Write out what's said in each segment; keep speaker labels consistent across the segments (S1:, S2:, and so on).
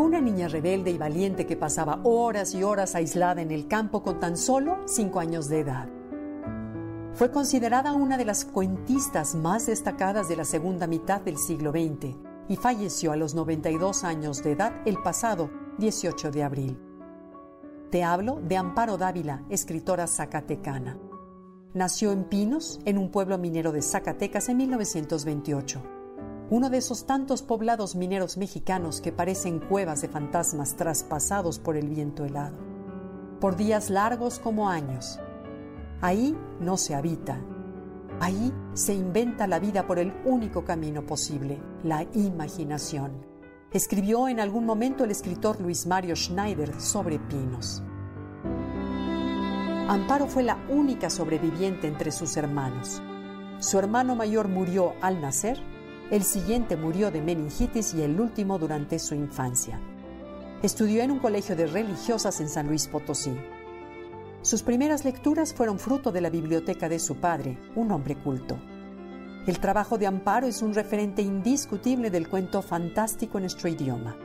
S1: Una niña rebelde y valiente que pasaba horas y horas aislada en el campo con tan solo cinco años de edad. Fue considerada una de las cuentistas más destacadas de la segunda mitad del siglo XX y falleció a los 92 años de edad el pasado 18 de abril. Te hablo de Amparo Dávila, escritora zacatecana. Nació en Pinos, en un pueblo minero de Zacatecas en 1928 uno de esos tantos poblados mineros mexicanos que parecen cuevas de fantasmas traspasados por el viento helado, por días largos como años. Ahí no se habita, ahí se inventa la vida por el único camino posible, la imaginación. Escribió en algún momento el escritor Luis Mario Schneider sobre pinos. Amparo fue la única sobreviviente entre sus hermanos. Su hermano mayor murió al nacer el siguiente murió de meningitis y el último durante su infancia. Estudió en un colegio de religiosas en San Luis Potosí. Sus primeras lecturas fueron fruto de la biblioteca de su padre, un hombre culto. El trabajo de Amparo es un referente indiscutible del cuento fantástico en nuestro idioma.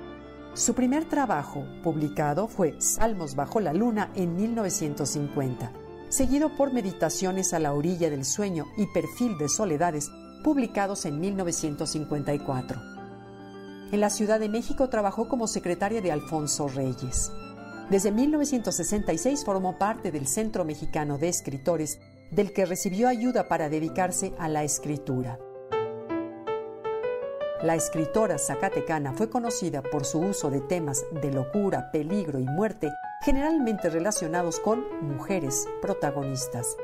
S1: Su primer trabajo, publicado, fue Salmos bajo la luna en 1950, seguido por Meditaciones a la orilla del sueño y Perfil de soledades publicados en 1954. En la Ciudad de México trabajó como secretaria de Alfonso Reyes. Desde 1966 formó parte del Centro Mexicano de Escritores, del que recibió ayuda para dedicarse a la escritura. La escritora zacatecana fue conocida por su uso de temas de locura, peligro y muerte, generalmente relacionados con mujeres protagonistas.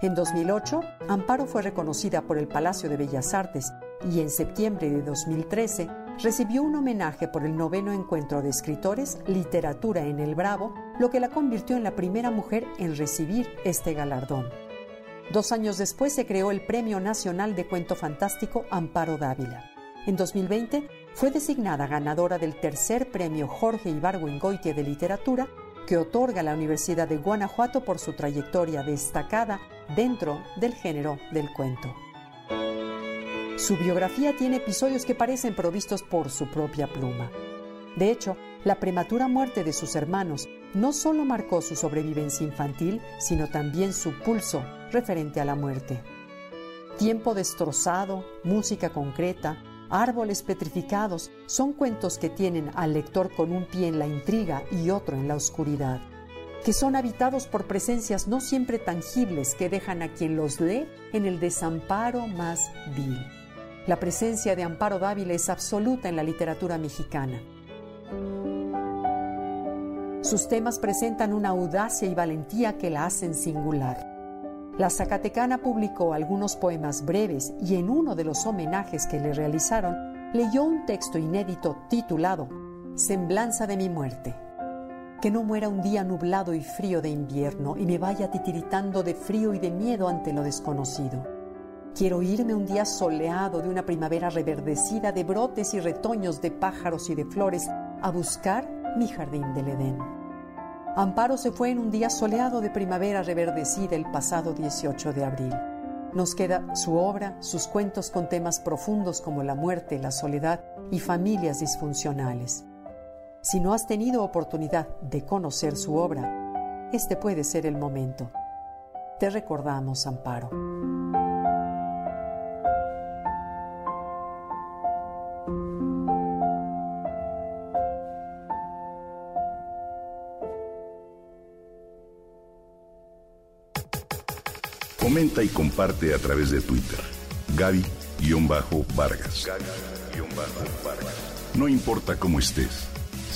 S1: En 2008, Amparo fue reconocida por el Palacio de Bellas Artes y en septiembre de 2013 recibió un homenaje por el noveno encuentro de escritores Literatura en el Bravo, lo que la convirtió en la primera mujer en recibir este galardón. Dos años después se creó el Premio Nacional de Cuento Fantástico Amparo Dávila. En 2020 fue designada ganadora del tercer premio Jorge Ibargüengoitia de Literatura que otorga la Universidad de Guanajuato por su trayectoria destacada dentro del género del cuento. Su biografía tiene episodios que parecen provistos por su propia pluma. De hecho, la prematura muerte de sus hermanos no solo marcó su sobrevivencia infantil, sino también su pulso referente a la muerte. Tiempo destrozado, música concreta, árboles petrificados son cuentos que tienen al lector con un pie en la intriga y otro en la oscuridad, que son habitados por presencias no siempre tangibles que dejan a quien los lee en el desamparo más vil. La presencia de Amparo Dávila es absoluta en la literatura mexicana. Sus temas presentan una audacia y valentía que la hacen singular. La Zacatecana publicó algunos poemas breves y en uno de los homenajes que le realizaron leyó un texto inédito titulado Semblanza de mi muerte. Que no muera un día nublado y frío de invierno y me vaya titiritando de frío y de miedo ante lo desconocido. Quiero irme un día soleado de una primavera reverdecida de brotes y retoños de pájaros y de flores a buscar mi jardín del Edén. Amparo se fue en un día soleado de primavera reverdecida el pasado 18 de abril. Nos queda su obra, sus cuentos con temas profundos como la muerte, la soledad y familias disfuncionales. Si no has tenido oportunidad de conocer su obra, este puede ser el momento. Te recordamos, Amparo.
S2: Comenta y comparte a través de Twitter. Gaby-Vargas. Gaby-Vargas. No importa cómo estés,